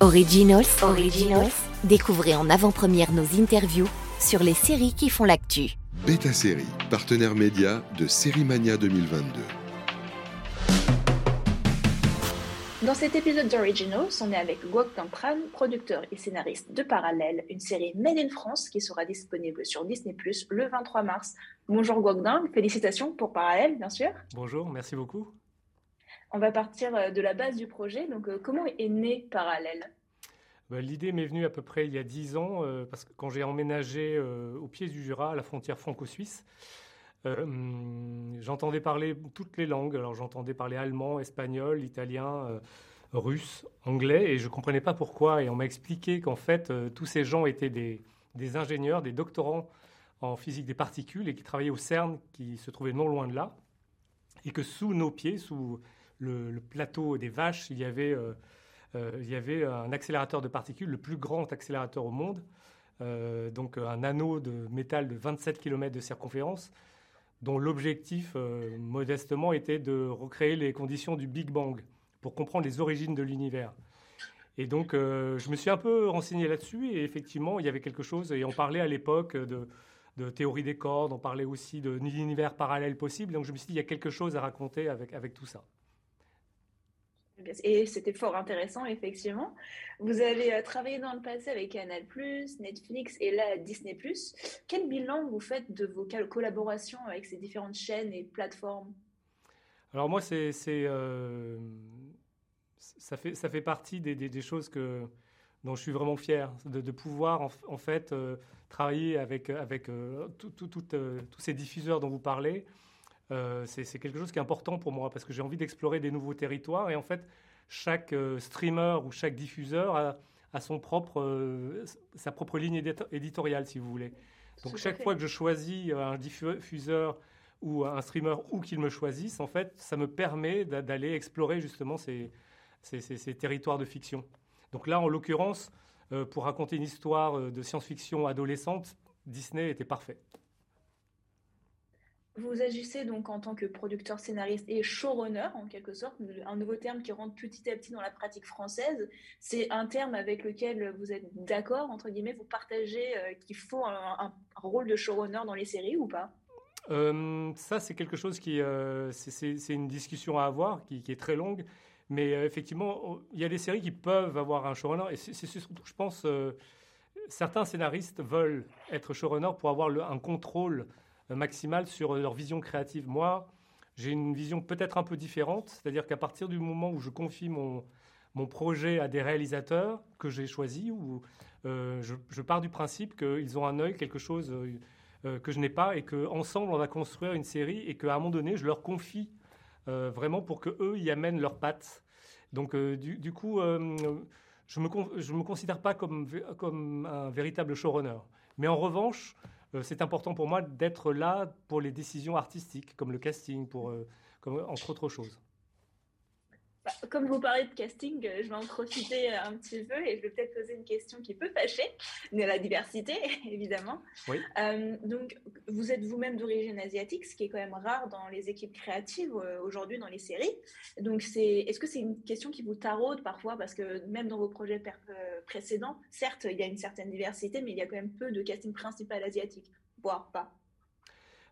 Originals, Originals. Découvrez en avant-première nos interviews sur les séries qui font l'actu. Beta Série, partenaire média de Série Mania 2022. Dans cet épisode d'Originals, on est avec Guok Tran, producteur et scénariste de Parallèle, une série Made in France qui sera disponible sur Disney Plus le 23 mars. Bonjour Guokdang, félicitations pour Parallèle, bien sûr. Bonjour, merci beaucoup. On va partir euh, de la base du projet. Donc, euh, comment est né Parallèle? Bah, L'idée m'est venue à peu près il y a dix ans, euh, parce que quand j'ai emménagé au pied du Jura, à la frontière franco-suisse, j'entendais parler toutes les langues. Alors, j'entendais parler allemand, espagnol, italien, russe, anglais, et je ne comprenais pas pourquoi. Et on m'a expliqué qu'en fait, tous ces gens étaient des, des ingénieurs, des doctorants en physique des particules et qui travaillaient au CERN, qui se trouvait non loin de là, et que sous nos pieds, sous le, plateau des vaches, il y, avait, euh, euh, il y avait un accélérateur de particules, le plus grand accélérateur au monde, euh, donc un anneau de métal de 27 km de circonférence, dont l'objectif, modestement, était de recréer les conditions du Big Bang pour comprendre les origines de l'univers. Et donc, je me suis un peu renseigné là-dessus, et effectivement, il y avait quelque chose, et on parlait à l'époque de, théorie des cordes, on parlait aussi de l'univers parallèle possible, donc je me suis dit, il y a quelque chose à raconter avec tout ça. Et c'était fort intéressant, effectivement. Vous avez euh, travaillé dans le passé avec Canal+, Netflix et là Disney+. Quel bilan vous faites de vos collaborations avec ces différentes chaînes et plateformes? Alors moi, c'est, euh, ça, fait, ça fait partie des, choses dont je suis vraiment fier, de, pouvoir en, fait euh, travailler avec, avec tous ces diffuseurs dont vous parlez, euh, c'est quelque chose qui est important pour moi parce que j'ai envie d'explorer des nouveaux territoires et en fait chaque euh, streamer ou chaque diffuseur a, son propre, euh, sa propre ligne éditoriale si vous voulez. Donc chaque fois que je choisis un diffuseur ou un streamer ou qu'il me choisisse, en fait, ça me permet d'aller explorer justement ces, ces, territoires de fiction. Donc là, en l'occurrence, pour raconter une histoire de science-fiction adolescente, Disney était parfait. Vous agissez donc en tant que producteur, scénariste et showrunner, en quelque sorte, un nouveau terme qui rentre petit à petit dans la pratique française. C'est un terme avec lequel vous êtes d'accord, entre guillemets, vous partagez euh, qu'il faut un, rôle de showrunner dans les séries ou pas? Euh, Ça, c'est quelque chose qui. Euh, c'est une discussion à avoir qui, est très longue. Mais effectivement, il y a des séries qui peuvent avoir un showrunner. Et c'est surtout, je pense, certains scénaristes veulent être showrunner pour avoir un contrôle maximale sur leur vision créative. Moi, j'ai une vision peut-être un peu différente, c'est-à-dire qu'à partir du moment où je confie mon, mon projet à des réalisateurs que j'ai choisis, ou euh, je, pars du principe qu'ils ont un œil, quelque chose euh, euh, que je n'ai pas, et qu'ensemble on va construire une série, et qu'à un moment donné, je leur confie vraiment pour qu'eux y amènent leurs pattes. Donc du, coup, je ne me, me considère pas comme, comme un véritable showrunner. Mais en revanche, euh, c'est important pour moi d'être là pour les décisions artistiques, comme le casting, euh, entre autres choses. Bah, comme vous parlez de casting, euh, je vais en profiter un petit peu et je vais peut-être poser une question qui peut fâcher, mais la diversité, évidemment. Oui. donc, vous êtes vous-même d'origine asiatique, ce qui est quand même rare dans les équipes créatives aujourd'hui dans les séries. Donc, c'est, est-ce que c'est une question qui vous taraude parfois? Parce que même dans vos projets précédents, certes, il y a une certaine diversité, mais il y a quand même peu de casting principal asiatique, voire pas.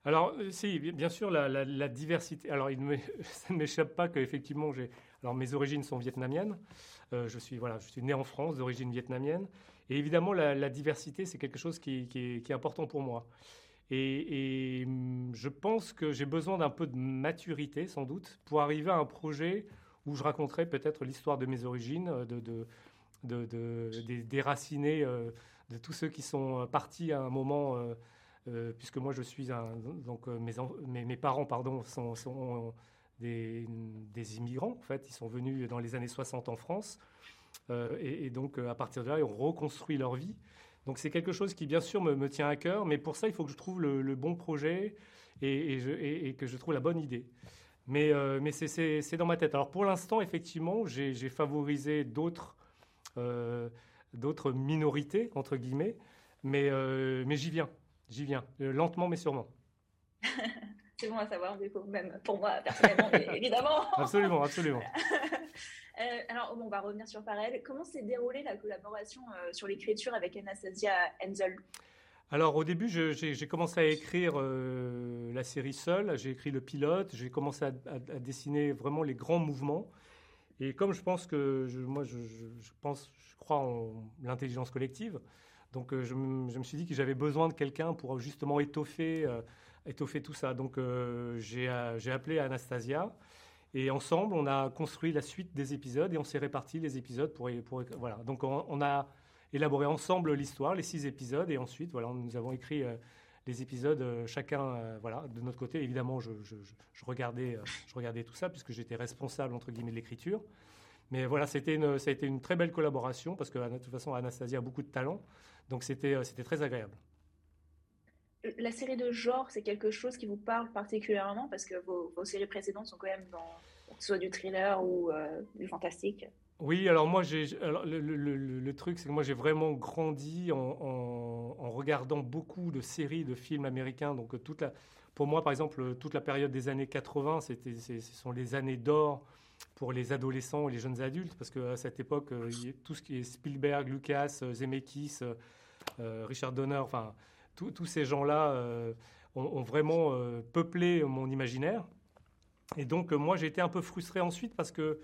Alors, si, bien sûr, la, diversité. Alors, il ça ne m'échappe pas qu'effectivement, j'ai alors mes origines sont vietnamiennes. Euh, je suis voilà, je suis né en France d'origine vietnamienne. Et évidemment, la, diversité, c'est quelque chose qui, est, important pour moi. Et, hum, je pense que j'ai besoin d'un peu de maturité, sans doute, pour arriver à un projet où je raconterai peut-être l'histoire de mes origines, de, de, de, des déracinés euh, de tous ceux qui sont partis à un moment, euh, puisque moi je suis un, donc mes, mes, parents pardon sont des, immigrants. En fait, ils sont venus dans les années 60 en France. Euh, et, donc, euh, à partir de là, ils ont reconstruit leur vie. Donc, c'est quelque chose qui, bien sûr, me, tient à cœur. Mais pour ça, il faut que je trouve le, bon projet et, que je trouve la bonne idée. Mais, euh, c'est dans ma tête. Alors, pour l'instant, effectivement, j'ai favorisé d'autres minorités, entre guillemets. Mais j'y viens. J'y viens. lentement, mais sûrement. C'est bon à savoir, du coup, même pour moi, personnellement, évidemment. Absolument, absolument. Euh, alors, on va revenir sur Parel. Comment s'est déroulée la collaboration euh, sur l'écriture avec Anastasia Enzel alors au début, j'ai commencé à écrire euh, la série seule, j'ai écrit le pilote, j'ai commencé à, dessiner vraiment les grands mouvements. Et comme je pense que moi, je, pense, je crois en l'intelligence collective, donc je, me suis dit que j'avais besoin de quelqu'un pour justement étoffer, étoffer tout ça. Donc j'ai appelé Anastasia. Et ensemble, on a construit la suite des épisodes et on s'est réparti les épisodes pour, voilà. Donc on, a élaboré ensemble l'histoire, les six épisodes, et ensuite voilà, nous avons écrit euh, les épisodes euh, chacun euh, voilà de notre côté. Évidemment, je, regardais je regardais tout ça puisque j'étais responsable entre guillemets de l'écriture. Mais voilà, c'était ça a été une très belle collaboration parce que de toute façon Anastasia a beaucoup de talent, donc c'était très agréable la série de genre, c'est quelque chose qui vous parle particulièrement parce que vos, séries précédentes sont quand même dans soit du thriller ou euh, du fantastique. Oui, alors moi, le, truc, c'est que moi, j'ai vraiment grandi en, regardant beaucoup de séries, de films américains. Donc, la, pour moi, par exemple, toute la période des années 80, c'était, ce sont les années d'or pour les adolescents et les jeunes adultes, parce qu'à cette époque, euh, tout ce qui est Spielberg, Lucas, euh, Zemeckis, Richard Donner, enfin, tous ces gens-là euh, ont, vraiment euh, peuplé mon imaginaire. Et donc, euh, moi, j'ai été un peu frustré ensuite parce que,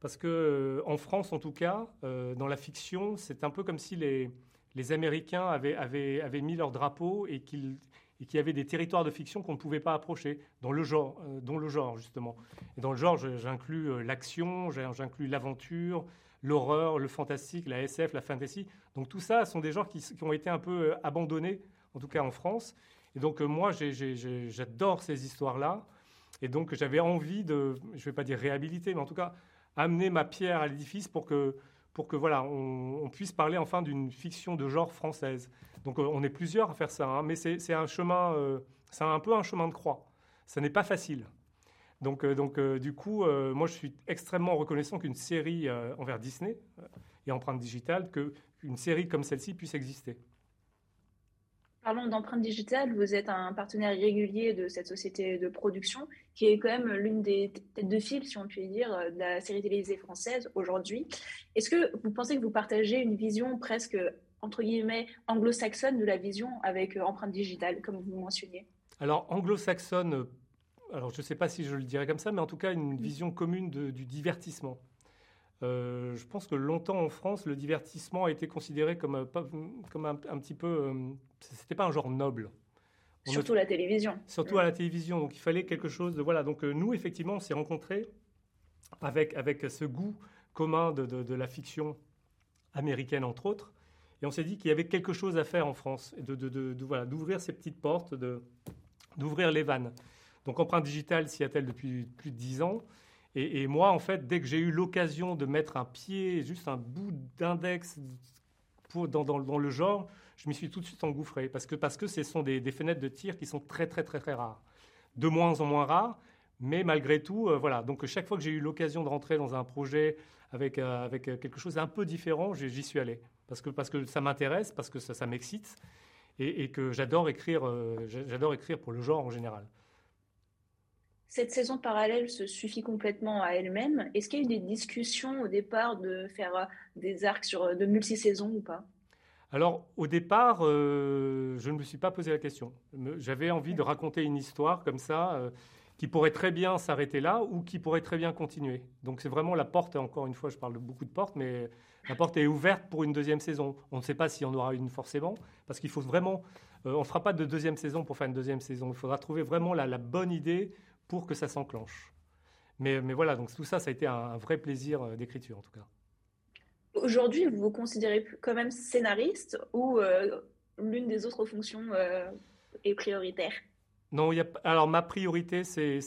parce que en France, en tout cas, dans la fiction, c'est un peu comme si les, les Américains avaient, avaient, avaient mis leur drapeau et qu'ils et avait des territoires de fiction qu'on ne pouvait pas approcher, dans le genre, dans le genre justement. Et dans le genre, j'inclus l'action, j'inclus l'aventure, l'horreur, le fantastique, la SF, la fantasy. Donc tout ça sont des genres qui, qui ont été un peu abandonnés en tout cas en France. Et donc euh, moi, j'adore ces histoires-là. Et donc j'avais envie de, je ne vais pas dire réhabiliter, mais en tout cas amener ma pierre à l'édifice pour que, pour que voilà, on, puisse parler enfin d'une fiction de genre française. Donc euh, on est plusieurs à faire ça, hein, mais c'est un chemin, euh, c'est un peu un chemin de croix. Ça n'est pas facile. Donc, donc du coup, moi je suis extrêmement reconnaissant qu'une série envers Disney et empreinte digitale, qu'une série comme celle-ci puisse exister. Parlons d'empreinte digitale, vous êtes un partenaire régulier de cette société de production qui est quand même l'une des têtes de fil, si on peut dire, de la série télévisée française aujourd'hui. Est-ce que vous pensez que vous partagez une vision presque, entre guillemets, anglo-saxonne de la vision avec euh, empreinte digitale, comme vous mentionniez Alors, anglo-saxonne, euh, alors je ne sais pas si je le dirais comme ça, mais en tout cas une vision commune du divertissement. Euh, je pense que longtemps en France, le divertissement a été considéré comme, un, petit peu. C'était pas un genre noble. surtout la télévision. Surtout à la télévision. Donc il fallait quelque chose de. Voilà. Donc nous, effectivement, on s'est rencontrés avec, avec ce goût commun de, de, la fiction américaine, entre autres. Et on s'est dit qu'il y avait quelque chose à faire en France, de, de voilà, d'ouvrir ces petites portes, d'ouvrir les vannes. Donc Empreinte Digitale s'y attelle depuis plus de dix ans. Et, moi, en fait, dès que j'ai eu l'occasion de mettre un pied, juste un bout d'index dans, dans, le genre, je m'y suis tout de suite engouffré. Parce que, parce que ce sont des, fenêtres de tir qui sont très, très, très, très rares. De moins en moins rares, mais malgré tout, euh, voilà. Donc, chaque fois que j'ai eu l'occasion de rentrer dans un projet avec, euh, avec quelque chose d'un peu différent, j'y suis allé. Parce que, parce que ça m'intéresse, parce que ça, ça m'excite et, que j'adore écrire, euh, écrire pour le genre en général cette saison parallèle se suffit complètement à elle-même. Est-ce qu'il y a eu des discussions au départ de faire euh, des arcs sur euh, de multi-saisons ou pas? Alors, au départ, euh, je ne me suis pas posé la question. J'avais envie de raconter une histoire comme ça, qui pourrait très bien s'arrêter là ou qui pourrait très bien continuer. Donc, c'est vraiment la porte, encore une fois, je parle de beaucoup de portes, mais la porte est ouverte pour une deuxième saison. On ne sait pas si on aura une forcément, parce qu'il faut vraiment. on ne fera pas de deuxième saison pour faire une deuxième saison. Il faudra trouver vraiment la, la bonne idée pour que ça s'enclenche. Mais, mais, voilà, donc tout ça, ça a été un, vrai plaisir euh, d'écriture en tout cas. Aujourd'hui, vous vous considérez quand même scénariste ou euh, l'une des autres fonctions euh, est prioritaire? Non, alors ma priorité, c'est.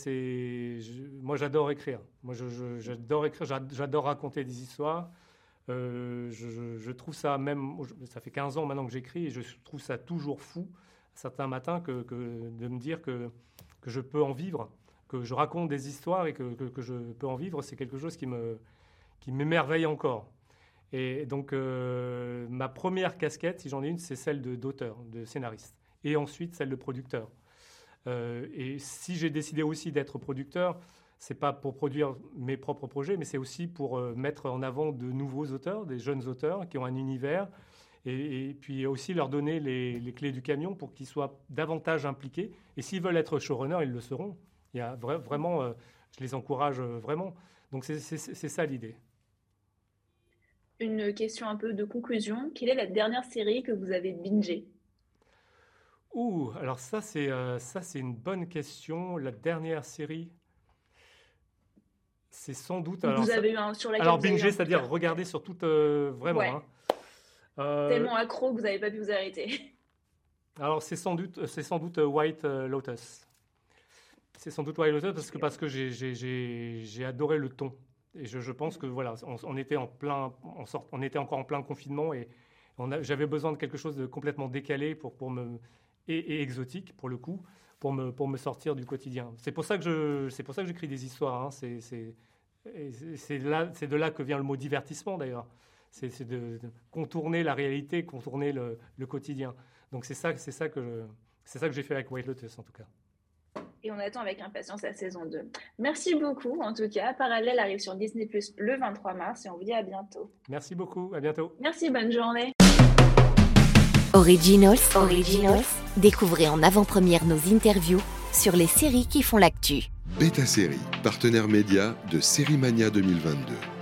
Moi, j'adore écrire. Moi, j'adore écrire, j'adore raconter des histoires. je, trouve ça même. Ça fait 15 ans maintenant que j'écris et je trouve ça toujours fou, certains matins, que de me dire que, que je peux en vivre que je raconte des histoires et que, que, je peux en vivre, c'est quelque chose qui me qui m'émerveille encore. Et donc euh, ma première casquette, si j'en ai une, c'est celle d'auteur, de, scénariste, et ensuite celle de producteur. et si j'ai décidé aussi d'être producteur, c'est pas pour produire mes propres projets, mais c'est aussi pour mettre en avant de nouveaux auteurs, des jeunes auteurs qui ont un univers, et, puis aussi leur donner les, clés du camion pour qu'ils soient davantage impliqués. Et s'ils veulent être showrunners, ils le seront. Il y a vraiment, euh, je les encourage euh, vraiment. Donc c'est ça l'idée. Une question un peu de conclusion. Quelle est la dernière série que vous avez bingée Ouh, alors ça c'est euh, ça c'est une bonne question. La dernière série, c'est sans doute. Alors, vous avez eu un sur Alors binger, c'est-à-dire regarder sur toute vraiment. Hein. Euh, Tellement accro que vous n'avez pas pu vous arrêter. Alors c'est sans doute, c'est sans doute euh, White euh, Lotus. C'est sans doute White Lotus parce que, parce que j'ai adoré le ton. Et je, pense que voilà, on, était en plein, on, était encore en plein confinement et j'avais besoin de quelque chose de complètement décalé pour, pour me, et, exotique pour le coup, pour me, pour me sortir du quotidien. C'est pour ça que je, c'est pour ça que j'écris des histoires. Hein. C'est, c'est, là, c'est de là que vient le mot divertissement d'ailleurs c'est de, contourner la réalité, contourner le, quotidien. Donc c'est ça, c'est ça que c'est ça que j'ai fait avec White Lotus en tout cas. Et on attend avec impatience la saison 2. Merci beaucoup en tout cas. Parallèle arrive sur Disney Plus le 23 mars et on vous dit à bientôt. Merci beaucoup, à bientôt. Merci, bonne journée. Originals, Originals, découvrez en avant-première nos interviews sur les séries qui font l'actu. Beta Série, partenaire média de Série Mania 2022.